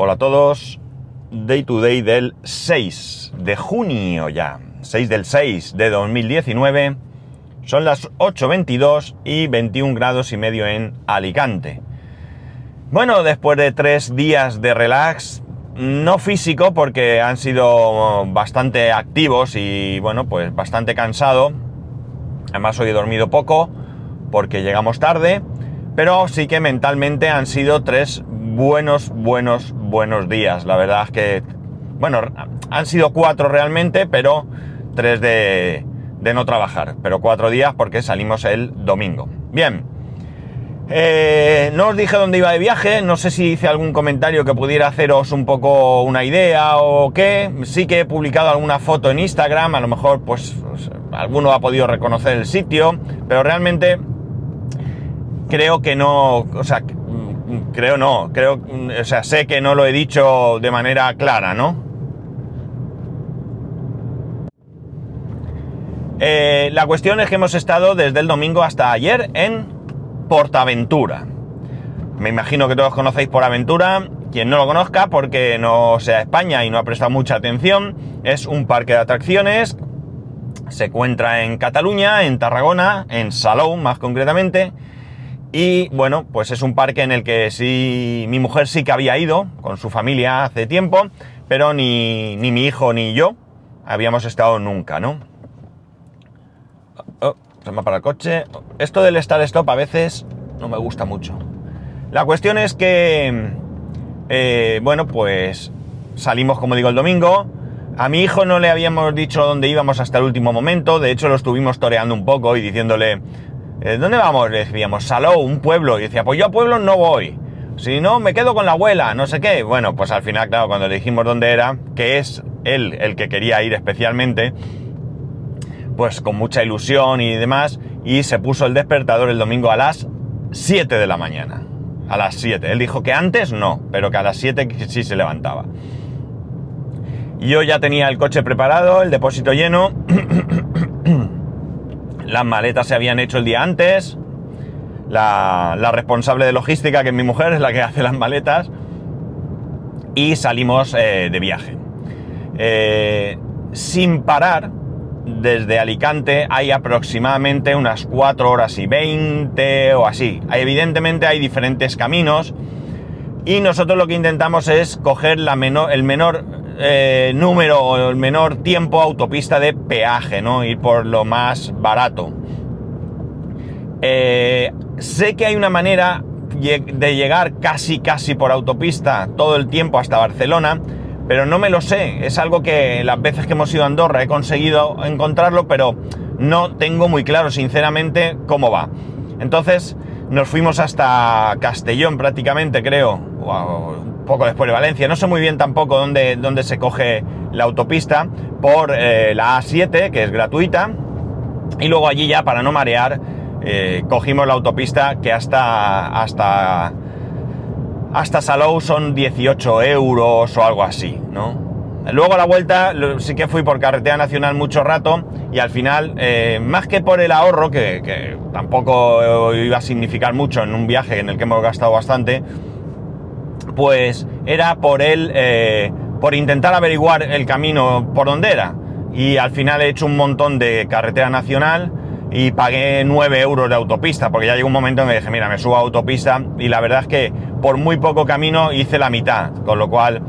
Hola a todos. Day to day del 6 de junio ya. 6 del 6 de 2019. Son las 8.22 y 21 grados y medio en Alicante. Bueno, después de tres días de relax, no físico porque han sido bastante activos y bueno, pues bastante cansado. Además hoy he dormido poco porque llegamos tarde, pero sí que mentalmente han sido tres buenos, buenos, buenos días. La verdad es que, bueno, han sido cuatro realmente, pero tres de, de no trabajar. Pero cuatro días porque salimos el domingo. Bien. Eh, no os dije dónde iba de viaje, no sé si hice algún comentario que pudiera haceros un poco una idea o qué. Sí que he publicado alguna foto en Instagram, a lo mejor pues, pues alguno ha podido reconocer el sitio, pero realmente creo que no, o sea, creo no, creo, o sea, sé que no lo he dicho de manera clara, ¿no? Eh, la cuestión es que hemos estado desde el domingo hasta ayer en Portaventura. Me imagino que todos conocéis por Aventura. Quien no lo conozca, porque no sea España y no ha prestado mucha atención, es un parque de atracciones. Se encuentra en Cataluña, en Tarragona, en Salou más concretamente. Y bueno, pues es un parque en el que sí, mi mujer sí que había ido con su familia hace tiempo, pero ni, ni mi hijo ni yo habíamos estado nunca, ¿no? Oh, se me para el coche. Esto del estar stop a veces no me gusta mucho. La cuestión es que, eh, bueno, pues salimos, como digo, el domingo. A mi hijo no le habíamos dicho dónde íbamos hasta el último momento. De hecho, lo estuvimos toreando un poco y diciéndole, ¿dónde vamos? Le decíamos, Salou, un pueblo. Y decía, pues yo a pueblo no voy. Si no, me quedo con la abuela, no sé qué. Bueno, pues al final, claro, cuando le dijimos dónde era, que es él el que quería ir especialmente, pues con mucha ilusión y demás, y se puso el despertador el domingo a las 7 de la mañana. A las 7. Él dijo que antes no, pero que a las 7 sí se levantaba. Yo ya tenía el coche preparado, el depósito lleno. Las maletas se habían hecho el día antes. La, responsable de logística, que es mi mujer, es la que hace las maletas. Y salimos eh, de viaje. Eh, sin parar, desde Alicante hay aproximadamente unas 4 horas y 20 o así. Evidentemente hay diferentes caminos y nosotros lo que intentamos es coger la menor, el menor eh, número o el menor tiempo autopista de peaje, ¿no? Ir por lo más barato. Eh, sé que hay una manera de llegar casi casi por autopista todo el tiempo hasta Barcelona, pero no me lo sé. Es algo que las veces que hemos ido a Andorra he conseguido encontrarlo, pero no tengo muy claro, sinceramente, cómo va. Entonces nos fuimos hasta Castellón prácticamente, creo, un poco después de Valencia. No sé muy bien tampoco dónde, dónde se coge la autopista, por eh, la A7, que es gratuita, y luego allí ya, para no marear, eh, cogimos la autopista que hasta... hasta hasta Salou son 18 euros o algo así, ¿no? Luego a la vuelta sí que fui por carretera nacional mucho rato y al final, eh, más que por el ahorro, que, tampoco iba a significar mucho en un viaje en el que hemos gastado bastante, pues era por el, eh, por intentar averiguar el camino por donde era. Y al final he hecho un montón de carretera nacional y pagué 9 euros de autopista, porque ya llegó un momento en que dije, mira, me subo a autopista y la verdad es que por muy poco camino hice la mitad, con lo cual,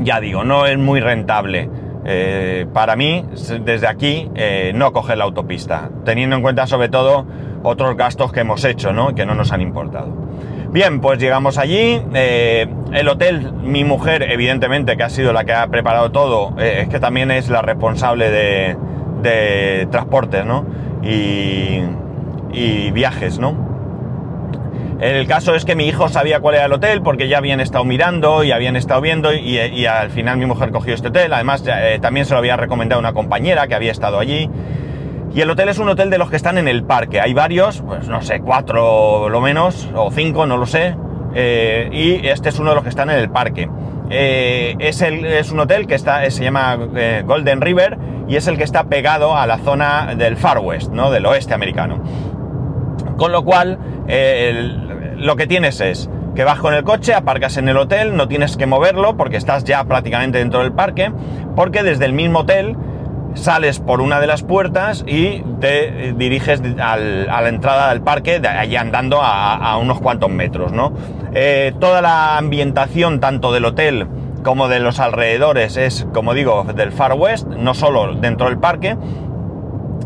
ya digo, no es muy rentable. Eh, para mí, desde aquí, eh, no coger la autopista, teniendo en cuenta sobre todo otros gastos que hemos hecho, ¿no? Que no nos han importado. Bien, pues llegamos allí. Eh, el hotel, mi mujer, evidentemente, que ha sido la que ha preparado todo, es que también es la responsable de, de transportes, ¿no? Y, y viajes, ¿no? El caso es que mi hijo sabía cuál era el hotel porque ya habían estado mirando y habían estado viendo y, y al final mi mujer cogió este hotel. Además, eh, también se lo había recomendado una compañera que había estado allí. Y el hotel es un hotel de los que están en el parque. Hay varios, pues no sé, cuatro lo menos, o cinco, no lo sé. Eh, y este es uno de los que están en el parque. Eh, es, un hotel que está, se llama eh, Golden River y es el que está pegado a la zona del Far West, ¿no? del oeste americano. Con lo cual, eh, el, lo que tienes es que vas con el coche, aparcas en el hotel, no tienes que moverlo porque estás ya prácticamente dentro del parque, porque desde el mismo hotel sales por una de las puertas y te diriges a la entrada del parque, de allí andando a, unos cuantos metros, ¿no? Eh, toda la ambientación, tanto del hotel como de los alrededores, es, como digo, del Far West, no solo dentro del parque.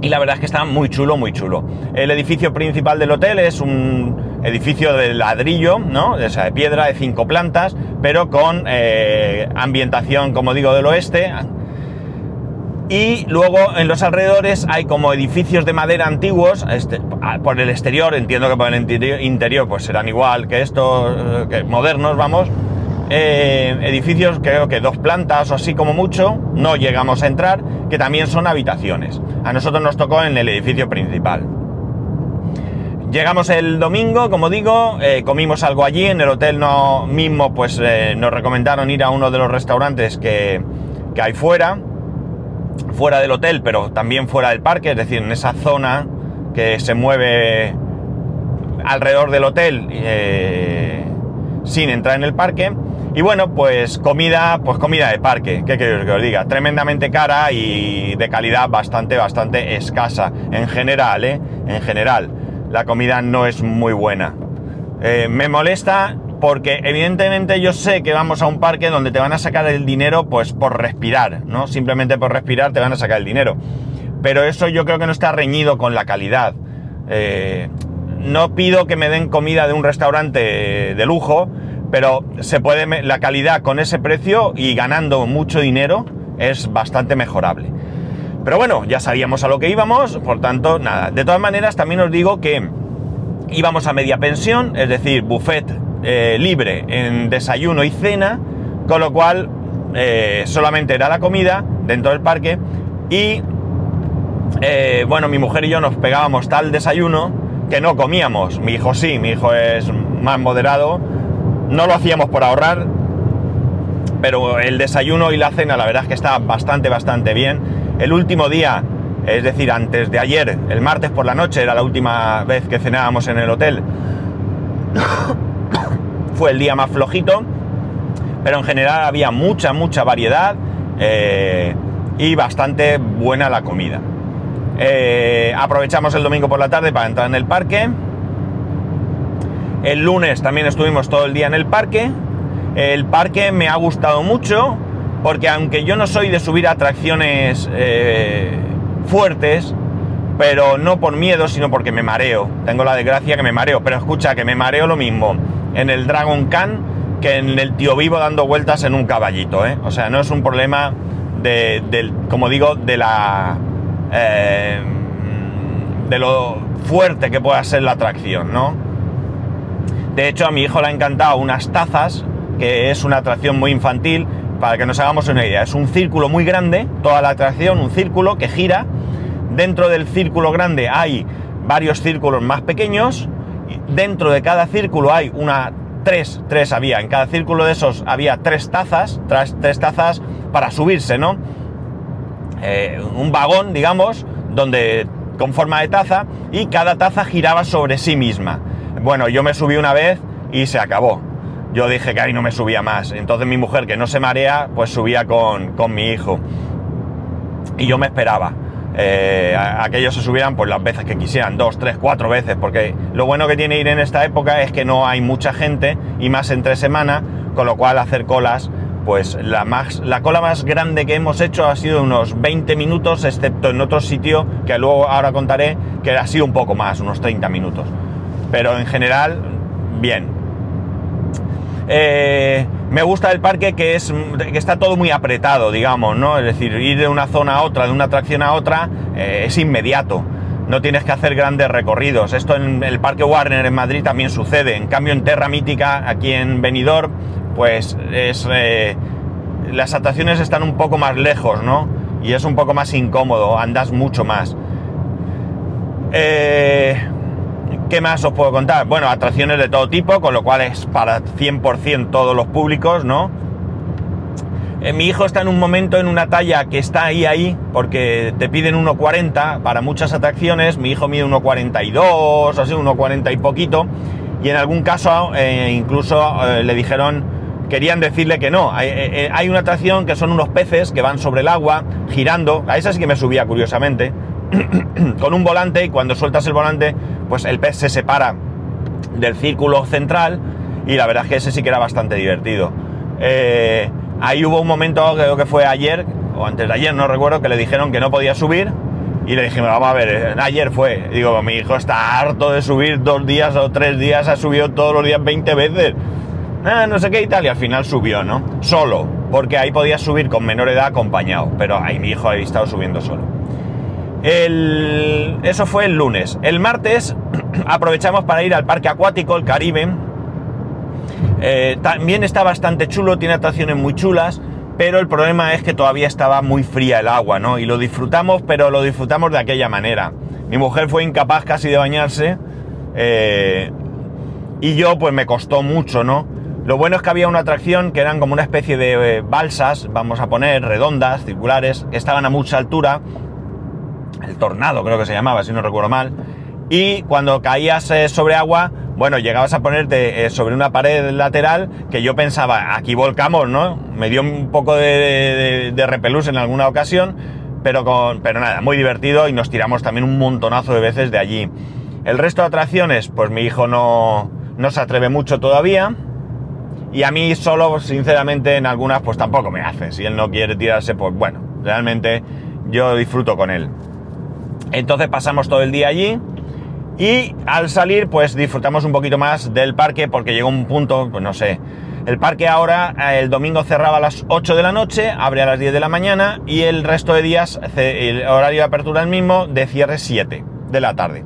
Y la verdad es que está muy chulo, muy chulo. El edificio principal del hotel es un edificio de ladrillo, ¿no? De piedra, de cinco plantas, pero con eh, ambientación, como digo, del oeste, y luego en los alrededores hay como edificios de madera antiguos, este, por el exterior, entiendo que por el interior, pues serán igual que estos, eh, modernos, vamos. Eh, edificios creo que dos plantas o así como mucho, no llegamos a entrar, que también son habitaciones. A nosotros nos tocó en el edificio principal. Llegamos el domingo, como digo, eh, comimos algo allí, en el hotel no, mismo pues nos recomendaron ir a uno de los restaurantes que, que hay fuera fuera del hotel, pero también fuera del parque, es decir, en esa zona que se mueve alrededor del hotel eh, sin entrar en el parque. Y bueno, pues comida, pues comida de parque, ¿qué queréis que os diga? Tremendamente cara y de calidad bastante, bastante escasa. En general, ¿eh? En general, la comida no es muy buena. Eh, me molesta porque evidentemente yo sé que vamos a un parque donde te van a sacar el dinero pues por respirar, ¿no? Simplemente por respirar te van a sacar el dinero. Pero eso yo creo que no está reñido con la calidad. Eh, no pido que me den comida de un restaurante de lujo, pero se puede la calidad con ese precio y ganando mucho dinero es bastante mejorable. Pero bueno, ya sabíamos a lo que íbamos, por tanto, nada. De todas maneras, también os digo que íbamos a media pensión, es decir, buffet eh, libre en desayuno y cena, con lo cual eh, solamente era la comida dentro del parque y eh, bueno, mi mujer y yo nos pegábamos tal desayuno que no comíamos. Mi hijo sí, mi hijo es más moderado. No lo hacíamos por ahorrar, pero el desayuno y la cena la verdad es que está bastante, bastante bien. El último día, es decir, antes de ayer, el martes por la noche, era la última vez que cenábamos en el hotel. Fue el día más flojito, pero en general había mucha, mucha variedad eh, y bastante buena la comida. Eh, aprovechamos el domingo por la tarde para entrar en el parque. El lunes también estuvimos todo el día en el parque. El parque me ha gustado mucho porque aunque yo no soy de subir atracciones eh, fuertes, pero no por miedo, sino porque me mareo. Tengo la desgracia que me mareo, pero escucha, que me mareo lo mismo en el Dragon Khan que en el tío vivo dando vueltas en un caballito, ¿eh? O sea, no es un problema de, como digo, de la... Eh, de lo fuerte que pueda ser la atracción, ¿no? De hecho, a mi hijo le ha encantado unas tazas, que es una atracción muy infantil, para que nos hagamos una idea. Es un círculo muy grande, toda la atracción, un círculo que gira, Dentro del círculo grande hay varios círculos más pequeños. Dentro de cada círculo hay una tres, tres había. En cada círculo de esos había tres tazas, tres, tres tazas para subirse, ¿no? Eh, un vagón, digamos, donde con forma de taza y cada taza giraba sobre sí misma. Bueno, yo me subí una vez y se acabó. Yo dije que ahí no me subía más. Entonces mi mujer, que no se marea, pues subía con, con mi hijo. Y yo me esperaba eh, aquellos se subieran pues las veces que quisieran, dos, tres, cuatro veces, porque lo bueno que tiene ir en esta época es que no hay mucha gente y más entre semana, con lo cual hacer colas, pues la, la cola más grande que hemos hecho ha sido unos 20 minutos, excepto en otro sitio que luego ahora contaré que ha sido un poco más, unos 30 minutos. Pero en general, bien. Eh, me gusta el parque que, es, que está todo muy apretado, digamos, ¿no? Es decir, ir de una zona a otra, de una atracción a otra, eh, es inmediato. No tienes que hacer grandes recorridos. Esto en el Parque Warner en Madrid también sucede. En cambio, en Terra Mítica, aquí en Benidorm, pues es... Eh, las atracciones están un poco más lejos, ¿no? Y es un poco más incómodo, andas mucho más. ¿Qué más os puedo contar? Bueno, atracciones de todo tipo, con lo cual es para 100% todos los públicos, ¿no? Eh, mi hijo está en un momento en una talla que está ahí, ahí, porque te piden 1,40 para muchas atracciones. Mi hijo mide 1,42, así, 1,40 y poquito. y en algún caso eh, incluso eh, le dijeron, querían decirle que no. Hay, hay, una atracción que son unos peces que van sobre el agua, girando, a esa sí que me subía curiosamente, con un volante y cuando sueltas el volante, pues el pez se separa del círculo central y la verdad es que ese sí que era bastante divertido. ahí hubo un momento, creo que fue ayer, o antes de ayer, no recuerdo, que le dijeron que no podía subir y le dijimos, vamos a ver, eh, ayer fue. Digo, mi hijo está harto de subir dos días o tres días, ha subido todos los días 20 veces. Ah, no sé qué y tal, y al final subió, ¿no? Solo, porque ahí podía subir con menor edad acompañado, pero ahí mi hijo ha estado subiendo solo. El... Eso fue el lunes. El martes aprovechamos para ir al parque acuático, el Caribe. Eh, también está bastante chulo, tiene atracciones muy chulas pero el problema es que todavía estaba muy fría el agua, ¿no? Y lo disfrutamos, pero lo disfrutamos de aquella manera. Mi mujer fue incapaz casi de bañarse eh, y yo pues me costó mucho, ¿no? Lo bueno es que había una atracción que eran como una especie de eh, balsas, vamos a poner, redondas, circulares, que estaban a mucha altura, el tornado creo que se llamaba, si no recuerdo mal, y cuando caías eh, sobre agua bueno, llegabas a ponerte eh, sobre una pared lateral que yo pensaba, aquí volcamos, ¿no? Me dio un poco de, repelús en alguna ocasión, pero, con, pero nada, muy divertido y nos tiramos también un montonazo de veces de allí. El resto de atracciones, pues mi hijo no, no se atreve mucho todavía. Y a mí solo, sinceramente, en algunas, pues tampoco me hace. Si él no quiere tirarse, pues bueno, realmente yo disfruto con él. Entonces pasamos todo el día allí y al salir, pues disfrutamos un poquito más del parque porque llegó un punto, pues no sé. El parque ahora, eh, el domingo cerraba a las 8 de la noche, abre a las 10 de la mañana y el resto de días, el horario de apertura es el mismo, de cierre 7 de la tarde.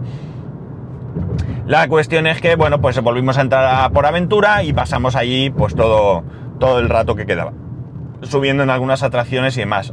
La cuestión es que, bueno, pues volvimos a entrar por aventura y pasamos allí pues todo, todo el rato que quedaba. Subiendo en algunas atracciones y demás.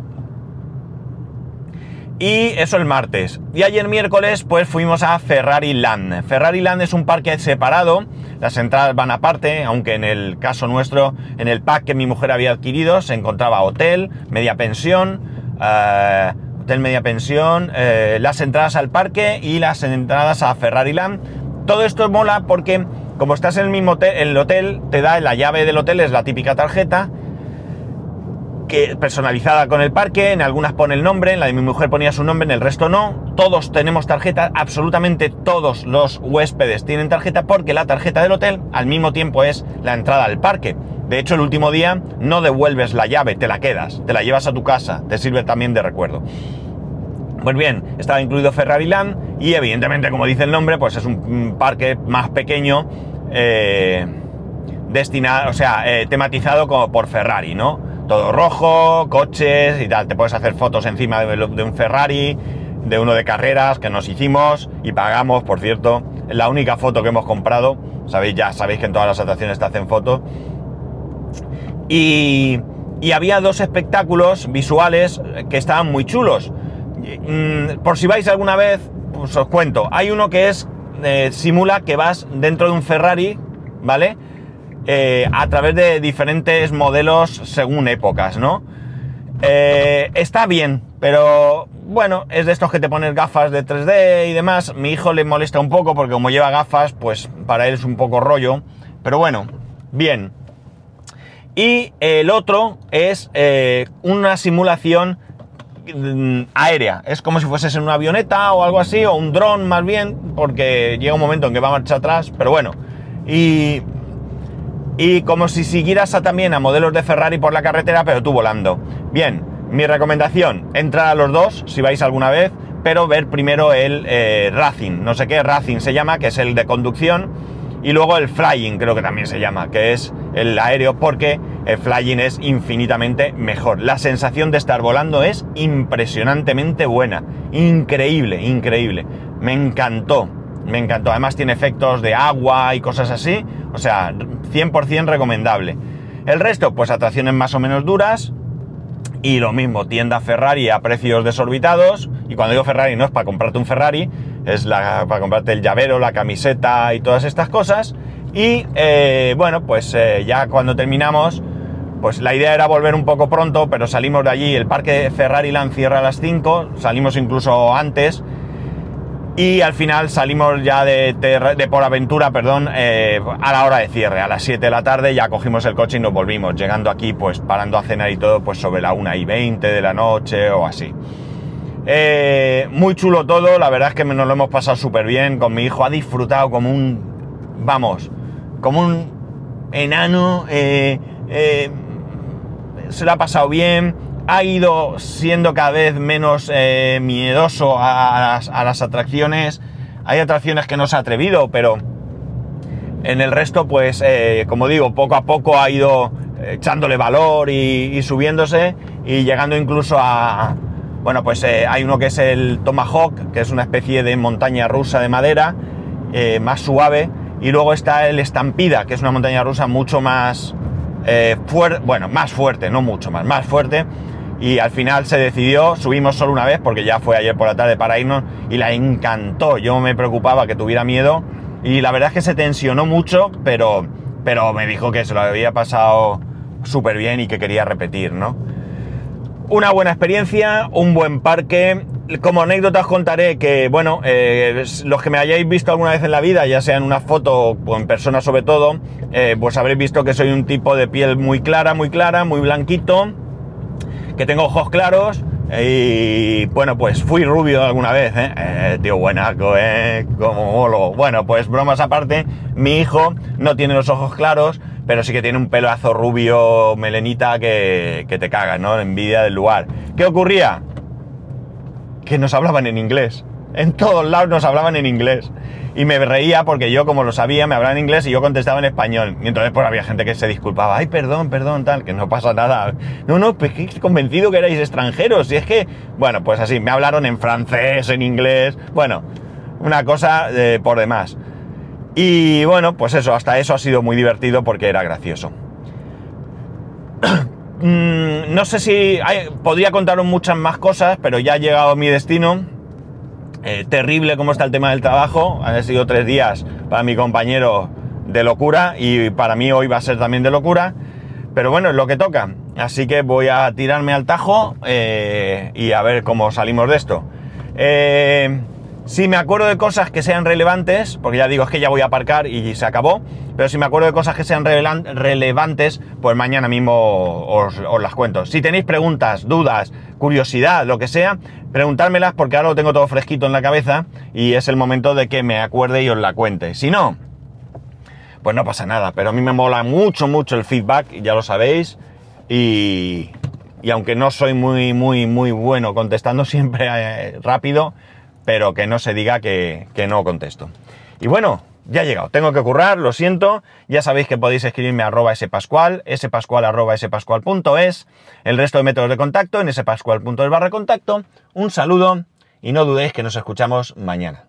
Y eso el martes. Y ayer miércoles pues fuimos a Ferrari Land. Ferrari Land es un parque separado, las entradas van aparte, aunque en el caso nuestro, en el pack que mi mujer había adquirido, se encontraba hotel, media pensión, eh, hotel media pensión, eh, las entradas al parque y las entradas a Ferrari Land. Todo esto mola porque como estás en el mismo hotel, el hotel te da la llave del hotel, es la típica tarjeta, que personalizada con el parque, en algunas pone el nombre, en la de mi mujer ponía su nombre, en el resto no. Todos tenemos tarjeta, absolutamente todos los huéspedes tienen tarjeta porque la tarjeta del hotel al mismo tiempo es la entrada al parque. De hecho, el último día no devuelves la llave, te la quedas, te la llevas a tu casa, te sirve también de recuerdo. Pues bien, estaba incluido Ferrari Land y evidentemente, como dice el nombre, pues es un parque más pequeño, eh, destinado, o sea, eh, tematizado como por Ferrari, ¿no? Todo rojo, coches y tal. Te puedes hacer fotos encima de, un Ferrari, de uno de carreras que nos hicimos y pagamos, por cierto. La única foto que hemos comprado. Sabéis ya, sabéis que en todas las atracciones te hacen foto. Y, y había dos espectáculos visuales que estaban muy chulos. Mm, por si vais alguna vez, pues os cuento. Hay uno que es, eh, simula que vas dentro de un Ferrari, ¿vale? Eh, a través de diferentes modelos según épocas, ¿no? Eh, está bien, pero bueno, es de estos que te pones gafas de 3D y demás. Mi hijo le molesta un poco porque como lleva gafas, pues para él es un poco rollo. Pero bueno, bien. Y el otro es eh, una simulación mm, aérea. Es como si fueses en una avioneta o algo así, o un dron más bien, porque llega un momento en que va a marcha atrás, pero bueno. Y y como si siguieras también a modelos de Ferrari por la carretera, pero tú volando. Bien, mi recomendación, entrar a los dos si vais alguna vez, pero ver primero el eh, Racing, no sé qué Racing se llama, que es el de conducción, y luego el Flying creo que también se llama, que es el aéreo, porque el Flying es infinitamente mejor. La sensación de estar volando es impresionantemente buena, increíble, increíble. Me encantó, me encantó. Además tiene efectos de agua y cosas así, o sea, 100% recomendable. El resto, pues atracciones más o menos duras. Y lo mismo, tienda Ferrari a precios desorbitados. Y cuando digo Ferrari no es para comprarte un Ferrari, es para comprarte el llavero, la camiseta y todas estas cosas. Y eh, bueno, pues eh, ya cuando terminamos, pues la idea era volver un poco pronto, pero salimos de allí. El parque Ferrari Land cierra a las 5, salimos incluso antes Y al final salimos ya de, por aventura, perdón, eh, a la hora de cierre, a las 7 de la tarde, ya cogimos el coche y nos volvimos, llegando aquí, pues parando a cenar y todo, pues sobre la 1 y 20 de la noche o así. Eh, muy chulo todo, la verdad es que nos lo hemos pasado súper bien con mi hijo, ha disfrutado como un, vamos, como un enano, eh, se lo ha pasado bien, ha ido siendo cada vez menos eh, miedoso a las, atracciones. Hay atracciones que no se ha atrevido, pero en el resto, pues, eh, como digo, poco a poco ha ido echándole valor y, subiéndose y llegando incluso a... Bueno, pues eh, hay uno que es el Tomahawk, que es una especie de montaña rusa de madera, más suave, y luego está el Estampida, que es una montaña rusa mucho más fuerte, bueno, más fuerte, no mucho más, más fuerte, y al final se decidió, subimos solo una vez porque ya fue ayer por la tarde para irnos y la encantó. Yo me preocupaba que tuviera miedo y la verdad es que se tensionó mucho, pero, pero me dijo que se lo había pasado súper bien y que quería repetir, ¿no? Una buena experiencia, un buen parque. Como anécdota os contaré que, bueno, eh, los que me hayáis visto alguna vez en la vida, ya sea en una foto o en persona sobre todo, eh, pues habréis visto que soy un tipo de piel muy clara, muy clara, muy blanquito que tengo ojos claros y bueno, pues fui rubio alguna vez, ¿eh? eh tío buenaco, ¿eh? Como molo. Bueno, pues bromas aparte, mi hijo no tiene los ojos claros, pero sí que tiene un pelazo rubio melenita que, que te caga, ¿no? Envidia del lugar. ¿Qué ocurría? Que nos hablaban en inglés. En todos lados nos hablaban en inglés y me reía porque yo, como lo sabía, me hablaban en inglés y yo contestaba en español. Y entonces, pues había gente que se disculpaba. Ay, perdón, perdón, tal, que no pasa nada. No, no, pues que convencido que erais extranjeros. Y es que, bueno, pues así, me hablaron en francés, en inglés. Bueno, una cosa eh, por demás. Y bueno, pues eso, hasta eso ha sido muy divertido porque era gracioso. Mm, no sé si podría contaros muchas más cosas, pero ya ha llegado mi destino eh, terrible como está el tema del trabajo. Han sido tres días para mi compañero de locura y para mí hoy va a ser también de locura. Pero bueno, es lo que toca. Así que voy a tirarme al tajo eh, y a ver cómo salimos de esto. Eh, si me acuerdo de cosas que sean relevantes, porque ya digo, es que ya voy a aparcar y se acabó, pero si me acuerdo de cosas que sean relevantes, pues mañana mismo os, las cuento. Si tenéis preguntas, dudas, curiosidad, lo que sea, preguntármelas porque ahora lo tengo todo fresquito en la cabeza y es el momento de que me acuerde y os la cuente. Si no, pues no pasa nada, pero a mí me mola mucho, mucho el feedback, ya lo sabéis, y, y aunque no soy muy, muy, muy bueno contestando siempre eh, rápido, pero que no se diga que, que no contesto. Y bueno, ya he llegado, tengo que currar, lo siento, ya sabéis que podéis escribirme a arroba spascual, spascual arroba spascual.es, el resto de métodos de contacto en spascual.es barra contacto, un saludo y no dudéis que nos escuchamos mañana.